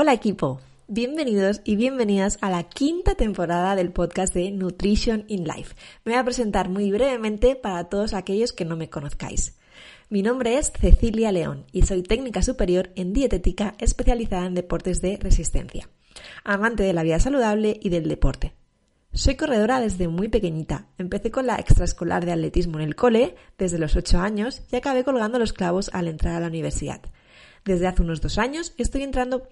Hola equipo, bienvenidos y bienvenidas a la quinta temporada del podcast de Nutrition in Life. Me voy a presentar muy brevemente para todos aquellos que no me conozcáis. Mi nombre es Cecilia León y soy técnica superior en dietética especializada en deportes de resistencia, amante de la vida saludable y del deporte. Soy corredora desde muy pequeñita. Empecé con la extraescolar de atletismo en el cole desde los 8 años y acabé colgando los clavos al entrar a la universidad. Desde hace unos dos años estoy entrando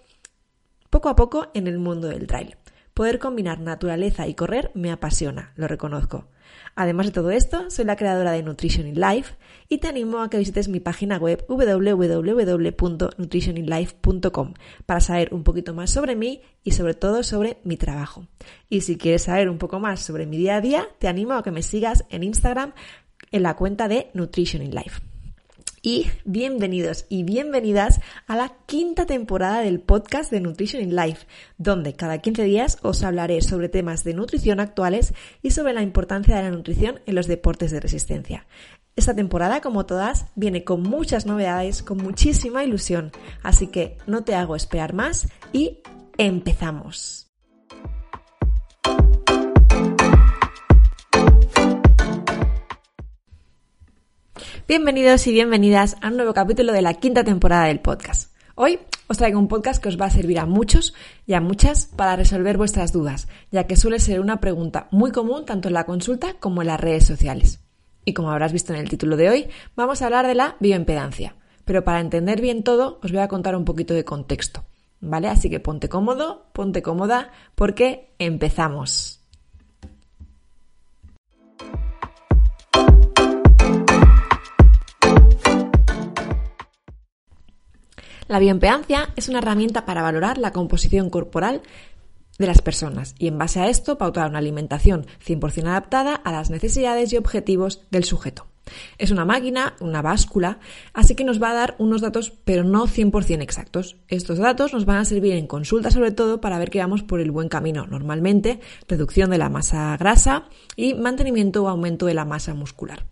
poco a poco en el mundo del trail. Poder combinar naturaleza y correr me apasiona, lo reconozco. Además de todo esto, soy la creadora de Nutrition in Life y te animo a que visites mi página web www.nutritioninlife.com para saber un poquito más sobre mí y sobre todo sobre mi trabajo. Y si quieres saber un poco más sobre mi día a día, te animo a que me sigas en Instagram en la cuenta de Nutrition in Life y bienvenidos y bienvenidas a la quinta temporada del podcast de Nutrition in Life, donde cada 15 días os hablaré sobre temas de nutrición actuales y sobre la importancia de la nutrición en los deportes de resistencia. Esta temporada, como todas, viene con muchas novedades, con muchísima ilusión, así que no te hago esperar más y empezamos. Bienvenidos y bienvenidas a un nuevo capítulo de la quinta temporada del podcast. Hoy os traigo un podcast que os va a servir a muchos y a muchas para resolver vuestras dudas, ya que suele ser una pregunta muy común tanto en la consulta como en las redes sociales. Y como habrás visto en el título de hoy, vamos a hablar de la bioimpedancia. Pero para entender bien todo, os voy a contar un poquito de contexto. ¿Vale? Así que ponte cómodo, ponte cómoda, porque empezamos. La bioimpedancia es una herramienta para valorar la composición corporal de las personas y en base a esto pautar una alimentación 100% adaptada a las necesidades y objetivos del sujeto. Es una máquina, una báscula, así que nos va a dar unos datos, pero no 100% exactos. Estos datos nos van a servir en consulta sobre todo para ver que vamos por el buen camino, normalmente reducción de la masa grasa y mantenimiento o aumento de la masa muscular.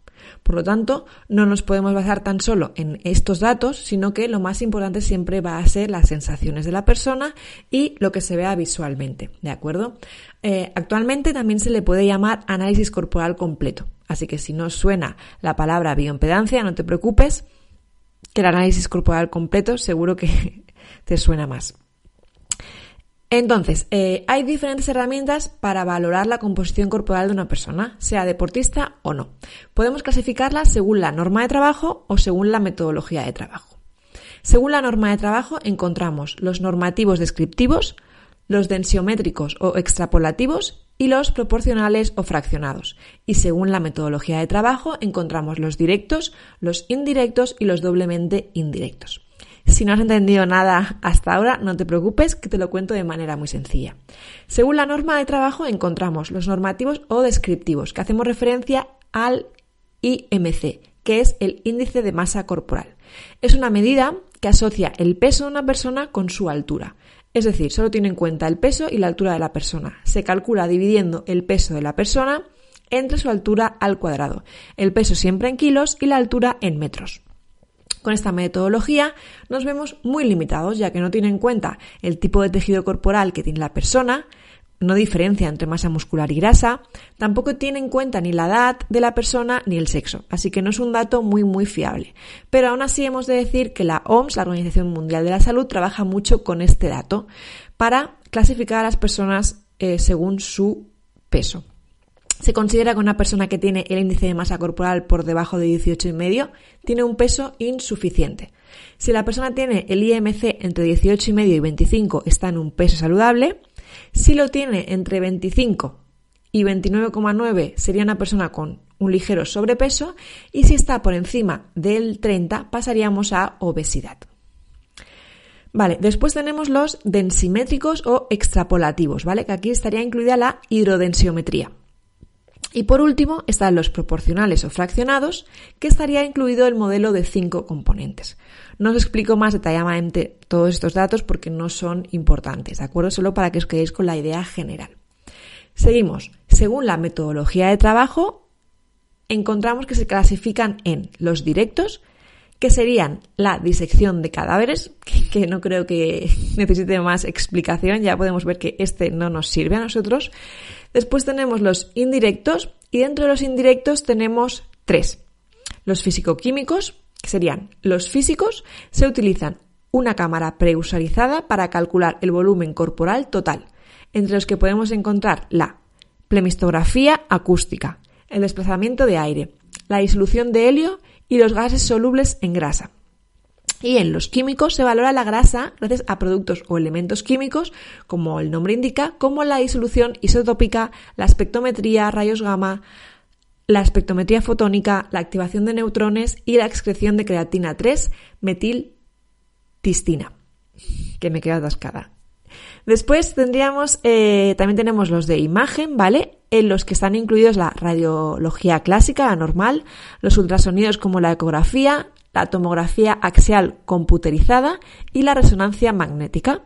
Por lo tanto, no nos podemos basar tan solo en estos datos, sino que lo más importante siempre va a ser las sensaciones de la persona y lo que se vea visualmente, ¿de acuerdo? Eh, actualmente también se le puede llamar análisis corporal completo. Así que si no suena la palabra bioimpedancia, no te preocupes, que el análisis corporal completo seguro que te suena más. Entonces, eh, hay diferentes herramientas para valorar la composición corporal de una persona, sea deportista o no. Podemos clasificarlas según la norma de trabajo o según la metodología de trabajo. Según la norma de trabajo encontramos los normativos descriptivos, los densiométricos o extrapolativos y los proporcionales o fraccionados. Y según la metodología de trabajo encontramos los directos, los indirectos y los doblemente indirectos. Si no has entendido nada hasta ahora, no te preocupes, que te lo cuento de manera muy sencilla. Según la norma de trabajo encontramos los normativos o descriptivos, que hacemos referencia al IMC, que es el índice de masa corporal. Es una medida que asocia el peso de una persona con su altura. Es decir, solo tiene en cuenta el peso y la altura de la persona. Se calcula dividiendo el peso de la persona entre su altura al cuadrado. El peso siempre en kilos y la altura en metros. Con esta metodología nos vemos muy limitados, ya que no tiene en cuenta el tipo de tejido corporal que tiene la persona, no diferencia entre masa muscular y grasa, tampoco tiene en cuenta ni la edad de la persona ni el sexo, así que no es un dato muy muy fiable. Pero aún así hemos de decir que la OMS, la Organización Mundial de la Salud, trabaja mucho con este dato para clasificar a las personas eh, según su peso. Se considera que una persona que tiene el índice de masa corporal por debajo de 18,5 tiene un peso insuficiente. Si la persona tiene el IMC entre 18,5 y 25 está en un peso saludable. Si lo tiene entre 25 y 29,9 sería una persona con un ligero sobrepeso y si está por encima del 30 pasaríamos a obesidad. Vale, después tenemos los densimétricos o extrapolativos, ¿vale? Que aquí estaría incluida la hidrodensiometría. Y por último están los proporcionales o fraccionados, que estaría incluido el modelo de cinco componentes. No os explico más detalladamente todos estos datos porque no son importantes, ¿de acuerdo? Solo para que os quedéis con la idea general. Seguimos. Según la metodología de trabajo, encontramos que se clasifican en los directos, que serían la disección de cadáveres, que, no creo que necesite más explicación, ya podemos ver que este no nos sirve a nosotros. Después tenemos los indirectos y dentro de los indirectos tenemos tres. Los físico-químicos, que serían los físicos, se utilizan una cámara preusarizada para calcular el volumen corporal total, entre los que podemos encontrar la plemistografía acústica, el desplazamiento de aire, la disolución de helio y los gases solubles en grasa. Y en los químicos se valora la grasa gracias a productos o elementos químicos, como el nombre indica, como la disolución isotópica, la espectrometría, rayos gamma, la espectrometría fotónica, la activación de neutrones y la excreción de creatina 3 metiltistina, que me queda atascada. Después tendríamos, eh, también tenemos los de imagen, ¿vale? En los que están incluidos la radiología clásica, la normal, los ultrasonidos como la ecografía, la tomografía axial computerizada y la resonancia magnética.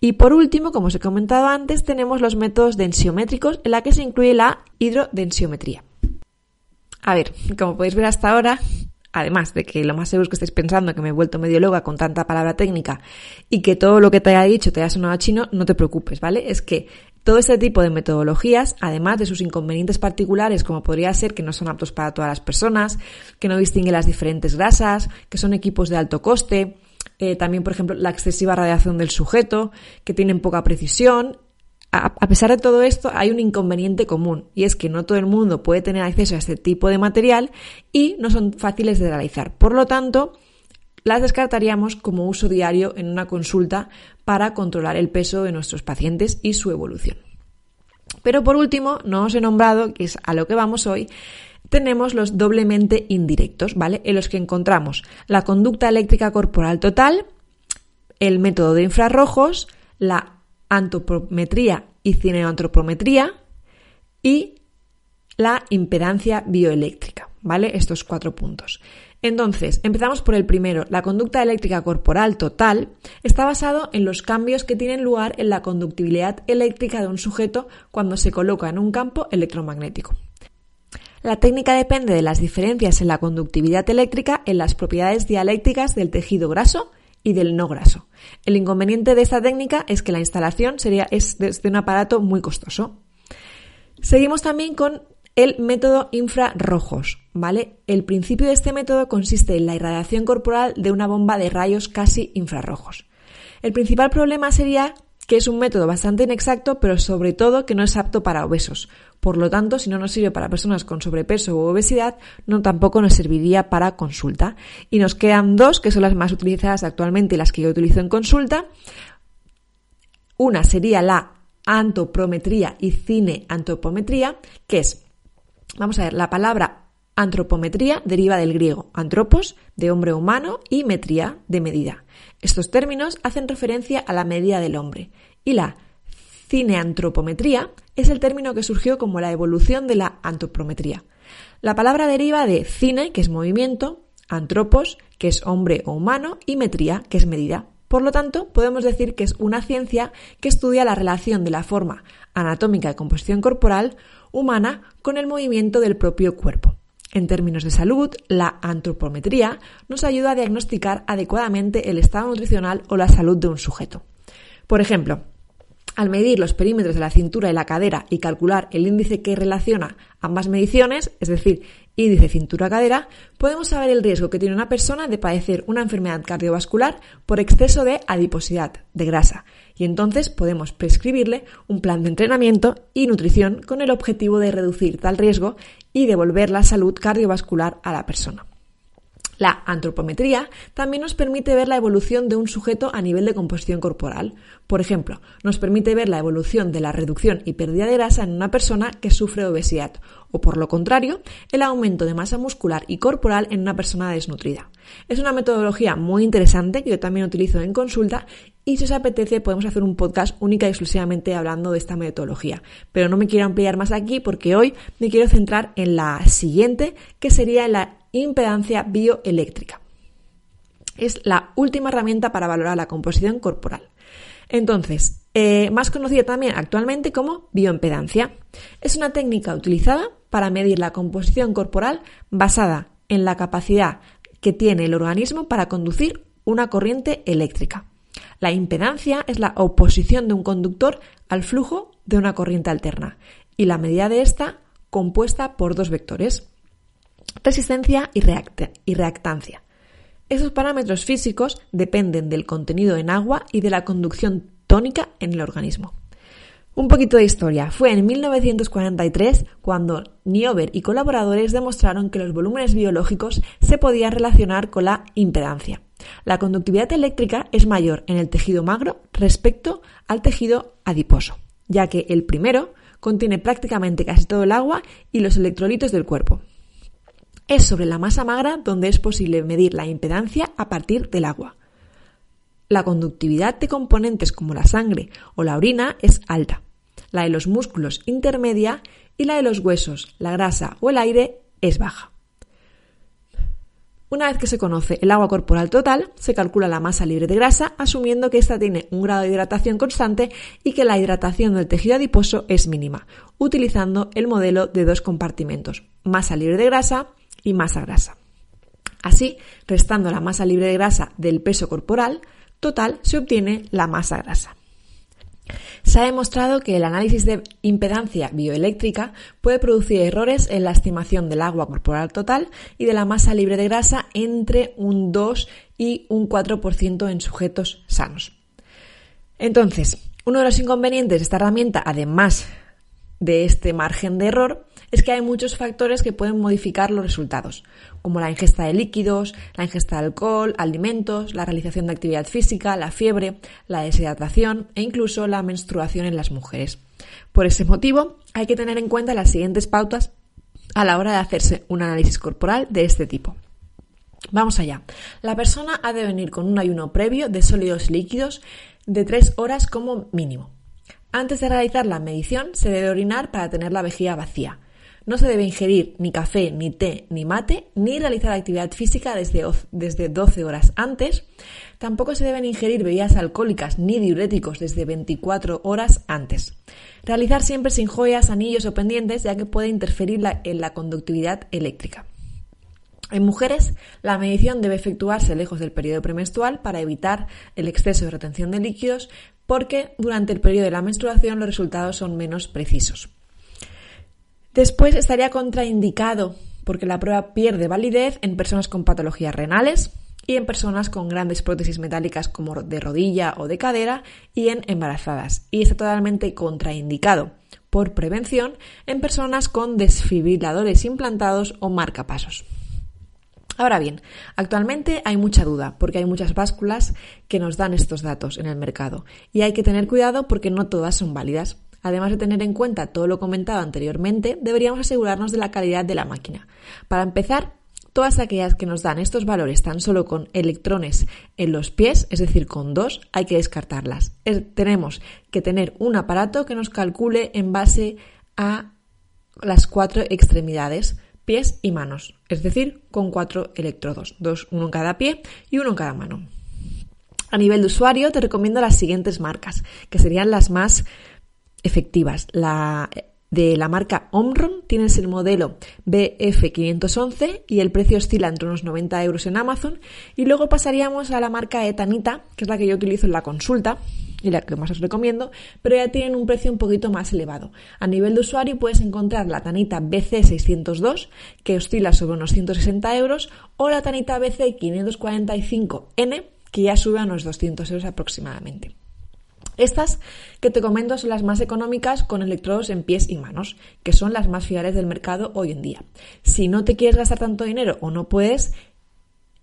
Y por último, como os he comentado antes, tenemos los métodos densiométricos en la que se incluye la hidrodensiometría. A ver, como podéis ver hasta ahora, además de que lo más seguro es que estéis pensando que me he vuelto medio loca con tanta palabra técnica y que todo lo que te haya dicho te haya sonado chino, no te preocupes, ¿vale? Es que todo este tipo de metodologías, además de sus inconvenientes particulares, como podría ser que no son aptos para todas las personas, que no distinguen las diferentes grasas, que son equipos de alto coste, eh, también, por ejemplo, la excesiva radiación del sujeto, que tienen poca precisión a pesar de todo esto, hay un inconveniente común y es que no todo el mundo puede tener acceso a este tipo de material y no son fáciles de realizar. Por lo tanto, las descartaríamos como uso diario en una consulta para controlar el peso de nuestros pacientes y su evolución. Pero por último, no os he nombrado, que es a lo que vamos hoy, tenemos los doblemente indirectos, ¿vale? En los que encontramos la conducta eléctrica corporal total, el método de infrarrojos, la antropometría y cineantropometría y la impedancia bioeléctrica, ¿vale? Estos cuatro puntos. Entonces, empezamos por el primero. La conducta eléctrica corporal total está basado en los cambios que tienen lugar en la conductibilidad eléctrica de un sujeto cuando se coloca en un campo electromagnético. La técnica depende de las diferencias en la conductividad eléctrica en las propiedades dialécticas del tejido graso y del no graso. El inconveniente de esta técnica es que la instalación sería, es desde un aparato muy costoso. Seguimos también con el método infrarrojos, ¿vale? El principio de este método consiste en la irradiación corporal de una bomba de rayos casi infrarrojos. El principal problema sería que es un método bastante inexacto, pero sobre todo que no es apto para obesos. Por lo tanto, si no nos sirve para personas con sobrepeso u obesidad, no tampoco nos serviría para consulta. Y nos quedan dos, que son las más utilizadas actualmente y las que yo utilizo en consulta. Una sería la antoprometría y cineantropometría, que es, vamos a ver, la palabra Antropometría deriva del griego antropos, de hombre humano, y metría, de medida. Estos términos hacen referencia a la medida del hombre. Y la cineantropometría es el término que surgió como la evolución de la antropometría. La palabra deriva de cine, que es movimiento, antropos, que es hombre o humano, y metría, que es medida. Por lo tanto, podemos decir que es una ciencia que estudia la relación de la forma anatómica de composición corporal humana con el movimiento del propio cuerpo. En términos de salud, la antropometría nos ayuda a diagnosticar adecuadamente el estado nutricional o la salud de un sujeto. Por ejemplo, al medir los perímetros de la cintura y la cadera y calcular el índice que relaciona ambas mediciones, es decir, índice cintura-cadera, podemos saber el riesgo que tiene una persona de padecer una enfermedad cardiovascular por exceso de adiposidad, de grasa, y entonces podemos prescribirle un plan de entrenamiento y nutrición con el objetivo de reducir tal riesgo y devolver la salud cardiovascular a la persona. La antropometría también nos permite ver la evolución de un sujeto a nivel de composición corporal. Por ejemplo, nos permite ver la evolución de la reducción y pérdida de grasa en una persona que sufre obesidad, o por lo contrario, el aumento de masa muscular y corporal en una persona desnutrida. Es una metodología muy interesante que yo también utilizo en consulta y si os apetece podemos hacer un podcast única y exclusivamente hablando de esta metodología. Pero no me quiero ampliar más aquí porque hoy me quiero centrar en la siguiente, que sería la impedancia bioeléctrica. Es la última herramienta para valorar la composición corporal. Entonces, eh, más conocida también actualmente como bioimpedancia. Es una técnica utilizada para medir la composición corporal basada en la capacidad que tiene el organismo para conducir una corriente eléctrica. La impedancia es la oposición de un conductor al flujo de una corriente alterna y la medida de esta compuesta por dos vectores, resistencia y, reactancia. Esos parámetros físicos dependen del contenido en agua y de la conducción tónica en el organismo. Un poquito de historia. Fue en 1943 cuando Niober y colaboradores demostraron que los volúmenes biológicos se podían relacionar con la impedancia. La conductividad eléctrica es mayor en el tejido magro respecto al tejido adiposo, ya que el primero contiene prácticamente casi todo el agua y los electrolitos del cuerpo. Es sobre la masa magra donde es posible medir la impedancia a partir del agua. La conductividad de componentes como la sangre o la orina es alta, la de los músculos intermedia y la de los huesos, la grasa o el aire es baja. Una vez que se conoce el agua corporal total, se calcula la masa libre de grasa, asumiendo que ésta tiene un grado de hidratación constante y que la hidratación del tejido adiposo es mínima, utilizando el modelo de dos compartimentos, masa libre de grasa y masa grasa. Así, restando la masa libre de grasa del peso corporal total, se obtiene la masa grasa. Se ha demostrado que el análisis de impedancia bioeléctrica puede producir errores en la estimación del agua corporal total y de la masa libre de grasa entre un 2 y un 4% en sujetos sanos. Entonces, uno de los inconvenientes de esta herramienta, además de este margen de error, es que hay muchos factores que pueden modificar los resultados, como la ingesta de líquidos, la ingesta de alcohol, alimentos, la realización de actividad física, la fiebre, la deshidratación e incluso la menstruación en las mujeres. Por ese motivo, hay que tener en cuenta las siguientes pautas a la hora de hacerse un análisis corporal de este tipo. Vamos allá. La persona ha de venir con un ayuno previo de sólidos líquidos de 3 horas como mínimo. Antes de realizar la medición se debe orinar para tener la vejiga vacía. No se debe ingerir ni café, ni té, ni mate, ni realizar actividad física desde, desde 12 horas antes. Tampoco se deben ingerir bebidas alcohólicas ni diuréticos desde 24 horas antes. Realizar siempre sin joyas, anillos o pendientes, ya que puede interferir en la conductividad eléctrica. En mujeres, la medición debe efectuarse lejos del periodo premenstrual para evitar el exceso de retención de líquidos, porque durante el periodo de la menstruación los resultados son menos precisos. Después estaría contraindicado porque la prueba pierde validez en personas con patologías renales y en personas con grandes prótesis metálicas como de rodilla o de cadera y en embarazadas. Y está totalmente contraindicado por prevención en personas con desfibriladores implantados o marcapasos. Ahora bien, actualmente hay mucha duda porque hay muchas básculas que nos dan estos datos en el mercado y hay que tener cuidado porque no todas son válidas. Además de tener en cuenta todo lo comentado anteriormente, deberíamos asegurarnos de la calidad de la máquina. Para empezar, todas aquellas que nos dan estos valores tan solo con electrones en los pies, es decir, con dos, hay que descartarlas. tenemos que tener un aparato que nos calcule en base a las cuatro extremidades, pies y manos, es decir, con cuatro electrodos, dos, uno en cada pie y uno en cada mano. A nivel de usuario te recomiendo las siguientes marcas, que serían las más efectivas. La de la marca Omron tienes el modelo BF511 y el precio oscila entre unos 90 euros en Amazon. Y luego pasaríamos a la marca Etanita, que es la que yo utilizo en la consulta y la que más os recomiendo, pero ya tienen un precio un poquito más elevado. A nivel de usuario puedes encontrar la Tanita BC602, que oscila sobre unos 160 euros, o la Tanita BC545N, que ya sube a unos 200 euros aproximadamente. Estas que te comento son las más económicas con electrodos en pies y manos, que son las más fiables del mercado hoy en día. Si no te quieres gastar tanto dinero o no puedes,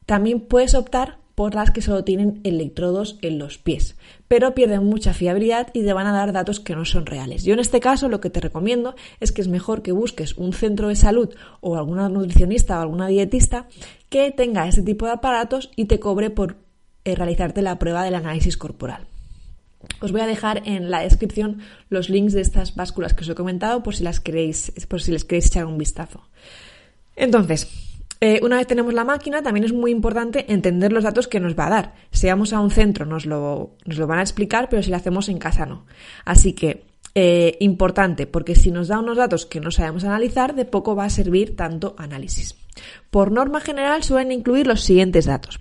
también puedes optar por las que solo tienen electrodos en los pies, pero pierden mucha fiabilidad y te van a dar datos que no son reales. Yo en este caso lo que te recomiendo es que es mejor que busques un centro de salud o alguna nutricionista o alguna dietista que tenga ese tipo de aparatos y te cobre por eh, realizarte la prueba del análisis corporal. Os voy a dejar en la descripción los links de estas básculas que os he comentado por si las queréis, por si les queréis echar un vistazo. Entonces, eh, una vez tenemos la máquina, también es muy importante entender los datos que nos va a dar. Si vamos a un centro nos lo, nos lo van a explicar, pero si lo hacemos en casa no. Así que Eh, importante, porque si nos da unos datos que no sabemos analizar, de poco va a servir tanto análisis. Por norma general suelen incluir los siguientes datos.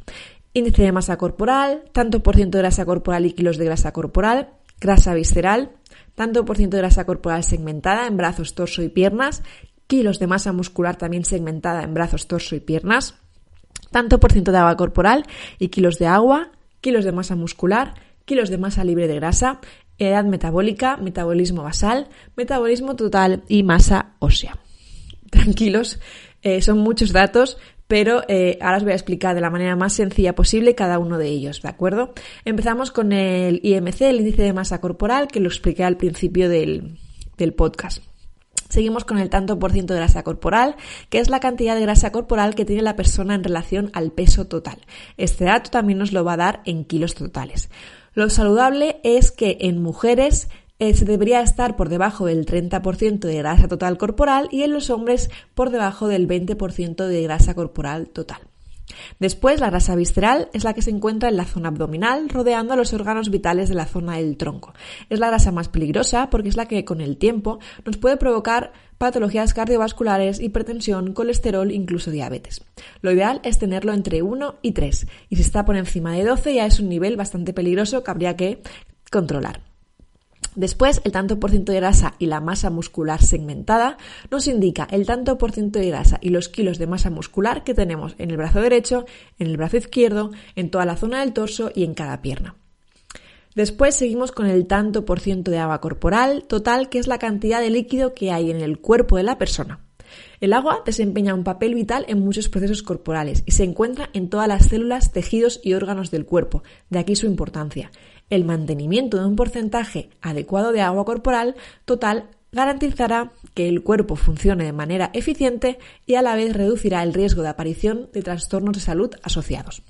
Índice de masa corporal, tanto por ciento de grasa corporal y kilos de grasa corporal, grasa visceral, tanto por ciento de grasa corporal segmentada en brazos, torso y piernas, kilos de masa muscular también segmentada en brazos, torso y piernas, tanto por ciento de agua corporal y kilos de agua, kilos de masa muscular, kilos de masa libre de grasa, edad metabólica, metabolismo basal, metabolismo total y masa ósea. Tranquilos, eh, son muchos datos, pero eh, ahora os voy a explicar de la manera más sencilla posible cada uno de ellos, ¿de acuerdo? Empezamos con el IMC, el índice de masa corporal, que lo expliqué al principio del, del podcast. Seguimos con el tanto por ciento de grasa corporal, que es la cantidad de grasa corporal que tiene la persona en relación al peso total. Este dato también nos lo va a dar en kilos totales. Lo saludable es que en mujeres eh, se debería estar por debajo del 30% de grasa total corporal y en los hombres por debajo del 20% de grasa corporal total. Después, la grasa visceral es la que se encuentra en la zona abdominal, rodeando los órganos vitales de la zona del tronco. Es la grasa más peligrosa porque es la que con el tiempo nos puede provocar patologías cardiovasculares, hipertensión, colesterol, incluso diabetes. Lo ideal es tenerlo entre 1 y 3 y si está por encima de 12 ya es un nivel bastante peligroso que habría que controlar. Después, el tanto por ciento de grasa y la masa muscular segmentada nos indica el tanto por ciento de grasa y los kilos de masa muscular que tenemos en el brazo derecho, en el brazo izquierdo, en toda la zona del torso y en cada pierna. Después seguimos con el tanto por ciento de agua corporal total, que es la cantidad de líquido que hay en el cuerpo de la persona. El agua desempeña un papel vital en muchos procesos corporales y se encuentra en todas las células, tejidos y órganos del cuerpo, de aquí su importancia el mantenimiento de un porcentaje adecuado de agua corporal total garantizará que el cuerpo funcione de manera eficiente y a la vez reducirá el riesgo de aparición de trastornos de salud asociados.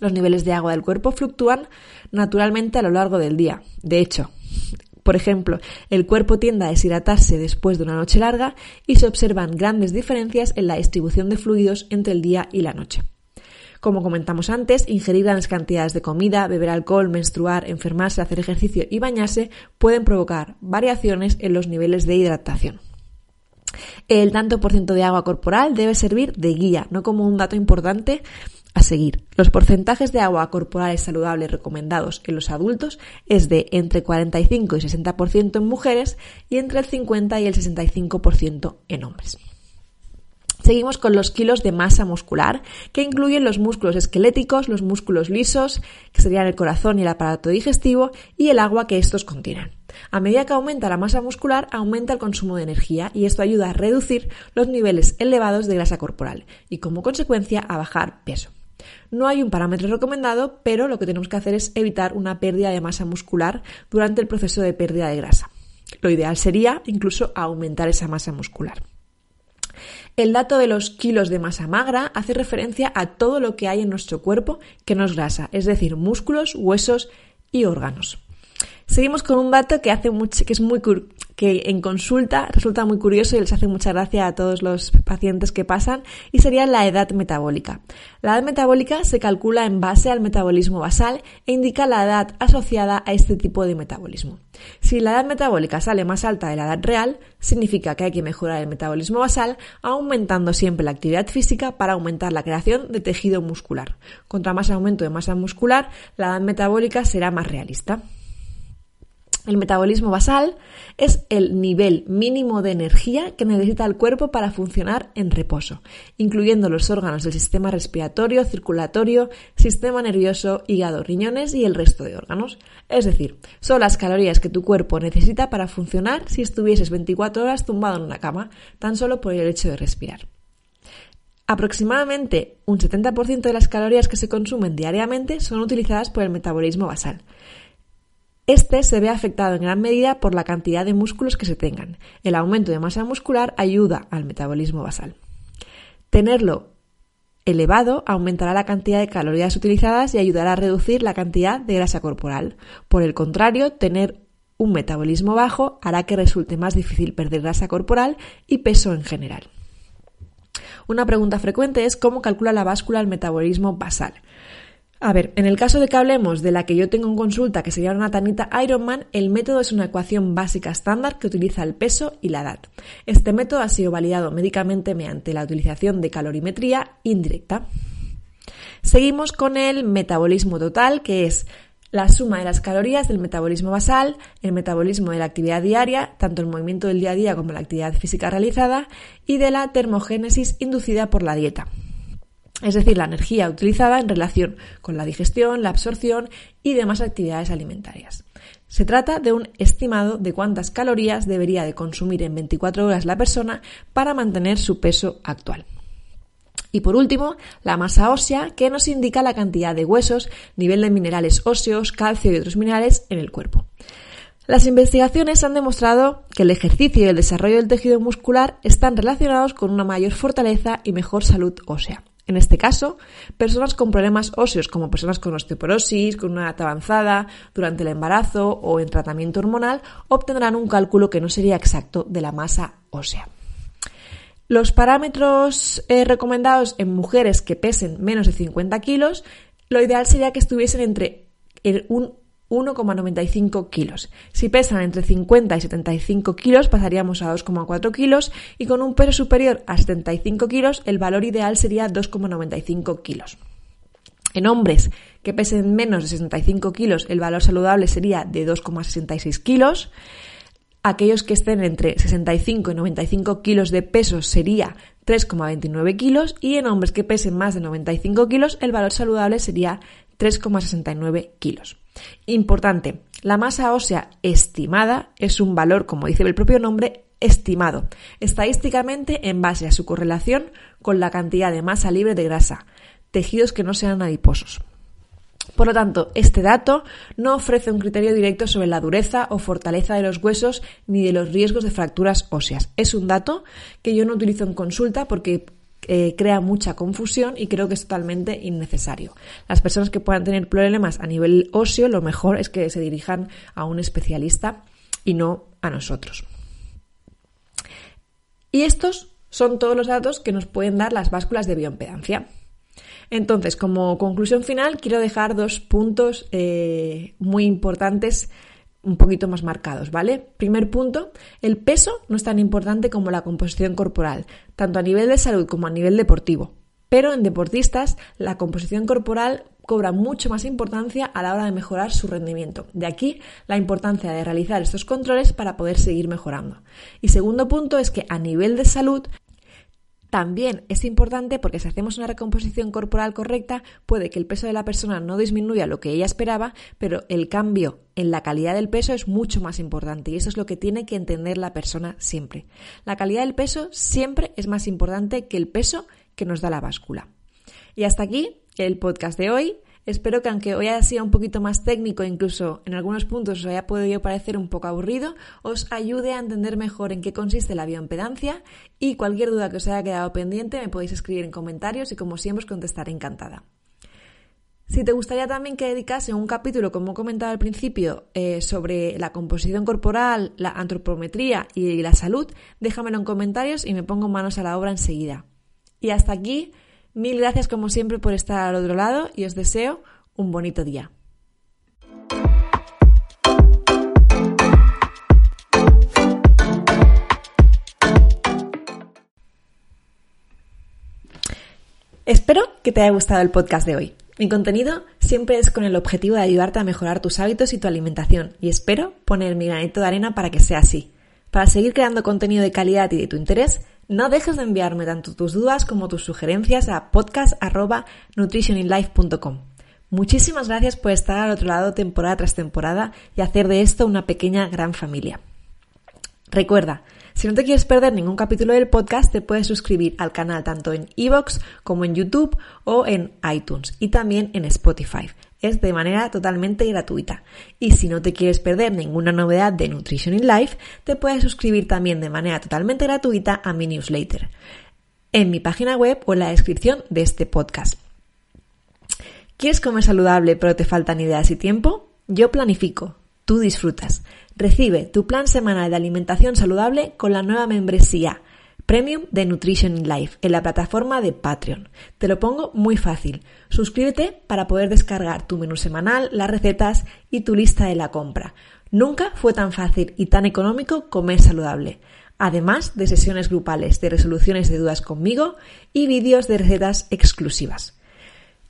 Los niveles de agua del cuerpo fluctúan naturalmente a lo largo del día. De hecho, por ejemplo, el cuerpo tiende a deshidratarse después de una noche larga y se observan grandes diferencias en la distribución de fluidos entre el día y la noche. Como comentamos antes, ingerir grandes cantidades de comida, beber alcohol, menstruar, enfermarse, hacer ejercicio y bañarse pueden provocar variaciones en los niveles de hidratación. El tanto por ciento de agua corporal debe servir de guía, no como un dato importante a seguir. Los porcentajes de agua corporal saludable recomendados en los adultos es de entre 45 y 60% en mujeres y entre el 50 y el 65% en hombres. Seguimos con los kilos de masa muscular, que incluyen los músculos esqueléticos, los músculos lisos, que serían el corazón y el aparato digestivo, y el agua que estos contienen. A medida que aumenta la masa muscular, aumenta el consumo de energía y esto ayuda a reducir los niveles elevados de grasa corporal y como consecuencia a bajar peso. No hay un parámetro recomendado, pero lo que tenemos que hacer es evitar una pérdida de masa muscular durante el proceso de pérdida de grasa. Lo ideal sería incluso aumentar esa masa muscular. El dato de los kilos de masa magra hace referencia a todo lo que hay en nuestro cuerpo que no es grasa, es decir, músculos, huesos y órganos. Seguimos con un dato que hace mucho, que es muy que en consulta resulta muy curioso y les hace mucha gracia a todos los pacientes que pasan y sería la edad metabólica. La edad metabólica se calcula en base al metabolismo basal e indica la edad asociada a este tipo de metabolismo. Si la edad metabólica sale más alta de la edad real, significa que hay que mejorar el metabolismo basal aumentando siempre la actividad física para aumentar la creación de tejido muscular. Contra más aumento de masa muscular, la edad metabólica será más realista. El metabolismo basal es el nivel mínimo de energía que necesita el cuerpo para funcionar en reposo, incluyendo los órganos del sistema respiratorio, circulatorio, sistema nervioso, hígado, riñones y el resto de órganos. Es decir, son las calorías que tu cuerpo necesita para funcionar si estuvieses 24 horas tumbado en una cama, tan solo por el hecho de respirar. Aproximadamente un 70% de las calorías que se consumen diariamente son utilizadas por el metabolismo basal. Este se ve afectado en gran medida por la cantidad de músculos que se tengan. El aumento de masa muscular ayuda al metabolismo basal. Tenerlo elevado aumentará la cantidad de calorías utilizadas y ayudará a reducir la cantidad de grasa corporal. Por el contrario, tener un metabolismo bajo hará que resulte más difícil perder grasa corporal y peso en general. Una pregunta frecuente es cómo calcula la báscula el metabolismo basal. A ver, en el caso de que hablemos de la que yo tengo en consulta, que sería una tanita Ironman, el método es una ecuación básica estándar que utiliza el peso y la edad. Este método ha sido validado médicamente mediante la utilización de calorimetría indirecta. Seguimos con el metabolismo total, que es la suma de las calorías del metabolismo basal, el metabolismo de la actividad diaria, tanto el movimiento del día a día como la actividad física realizada, y de la termogénesis inducida por la dieta es decir, la energía utilizada en relación con la digestión, la absorción y demás actividades alimentarias. Se trata de un estimado de cuántas calorías debería de consumir en 24 horas la persona para mantener su peso actual. Y por último, la masa ósea, que nos indica la cantidad de huesos, nivel de minerales óseos, calcio y otros minerales en el cuerpo. Las investigaciones han demostrado que el ejercicio y el desarrollo del tejido muscular están relacionados con una mayor fortaleza y mejor salud ósea. En este caso, personas con problemas óseos como personas con osteoporosis, con una edad avanzada, durante el embarazo o en tratamiento hormonal, obtendrán un cálculo que no sería exacto de la masa ósea. Los parámetros eh, recomendados en mujeres que pesen menos de 50 kilos, lo ideal sería que estuviesen entre un 1,95 kilos. Si pesan entre 50 y 75 kilos pasaríamos a 2,4 kilos y con un peso superior a 75 kilos el valor ideal sería 2,95 kilos. En hombres que pesen menos de 65 kilos el valor saludable sería de 2,66 kilos. Aquellos que estén entre 65 y 95 kilos de peso sería 3,29 kilos y en hombres que pesen más de 95 kilos el valor saludable sería 3,69 kilos. Importante, la masa ósea estimada es un valor, como dice el propio nombre, estimado, estadísticamente en base a su correlación con la cantidad de masa libre de grasa, tejidos que no sean adiposos. Por lo tanto, este dato no ofrece un criterio directo sobre la dureza o fortaleza de los huesos ni de los riesgos de fracturas óseas. Es un dato que yo no utilizo en consulta porque eh, crea mucha confusión y creo que es totalmente innecesario. Las personas que puedan tener problemas a nivel óseo, lo mejor es que se dirijan a un especialista y no a nosotros. Y estos son todos los datos que nos pueden dar las básculas de bioimpedancia. Entonces, como conclusión final, quiero dejar dos puntos eh, muy importantes un poquito más marcados, ¿vale? Primer punto, el peso no es tan importante como la composición corporal, tanto a nivel de salud como a nivel deportivo. Pero en deportistas la composición corporal cobra mucho más importancia a la hora de mejorar su rendimiento. De aquí la importancia de realizar estos controles para poder seguir mejorando. Y segundo punto es que a nivel de salud también es importante porque si hacemos una recomposición corporal correcta, puede que el peso de la persona no disminuya lo que ella esperaba, pero el cambio en la calidad del peso es mucho más importante y eso es lo que tiene que entender la persona siempre. La calidad del peso siempre es más importante que el peso que nos da la báscula. Y hasta aquí el podcast de hoy. Espero que aunque hoy haya sido un poquito más técnico, incluso en algunos puntos os haya podido parecer un poco aburrido, os ayude a entender mejor en qué consiste la bioimpedancia y cualquier duda que os haya quedado pendiente me podéis escribir en comentarios y como siempre os contestaré encantada. Si te gustaría también que dedicase un capítulo, como he comentado al principio, eh, sobre la composición corporal, la antropometría y la salud, déjamelo en comentarios y me pongo manos a la obra enseguida. Y hasta aquí Mil gracias como siempre por estar al otro lado y os deseo un bonito día. Espero que te haya gustado el podcast de hoy. Mi contenido siempre es con el objetivo de ayudarte a mejorar tus hábitos y tu alimentación y espero poner mi granito de arena para que sea así. Para seguir creando contenido de calidad y de tu interés, no dejes de enviarme tanto tus dudas como tus sugerencias a podcast.nutritioninlife.com. Muchísimas gracias por estar al otro lado temporada tras temporada y hacer de esto una pequeña gran familia. Recuerda, si no te quieres perder ningún capítulo del podcast, te puedes suscribir al canal tanto en iVoox como en YouTube o en iTunes y también en Spotify es de manera totalmente gratuita. Y si no te quieres perder ninguna novedad de Nutrition in Life, te puedes suscribir también de manera totalmente gratuita a mi newsletter en mi página web o en la descripción de este podcast. ¿Quieres comer saludable pero te faltan ideas y tiempo? Yo planifico, tú disfrutas. Recibe tu plan semanal de alimentación saludable con la nueva membresía Premium de Nutrition Life en la plataforma de Patreon. Te lo pongo muy fácil. Suscríbete para poder descargar tu menú semanal, las recetas y tu lista de la compra. Nunca fue tan fácil y tan económico comer saludable. Además de sesiones grupales de resoluciones de dudas conmigo y vídeos de recetas exclusivas.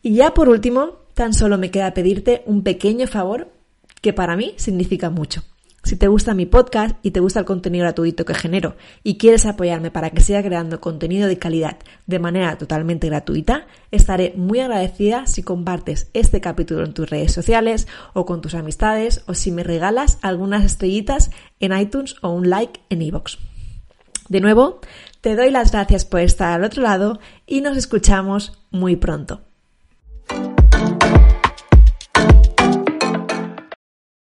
Y ya por último, tan solo me queda pedirte un pequeño favor que para mí significa mucho. Si te gusta mi podcast y te gusta el contenido gratuito que genero y quieres apoyarme para que siga creando contenido de calidad de manera totalmente gratuita, estaré muy agradecida si compartes este capítulo en tus redes sociales o con tus amistades o si me regalas algunas estrellitas en iTunes o un like en iVoox. De nuevo, te doy las gracias por estar al otro lado y nos escuchamos muy pronto.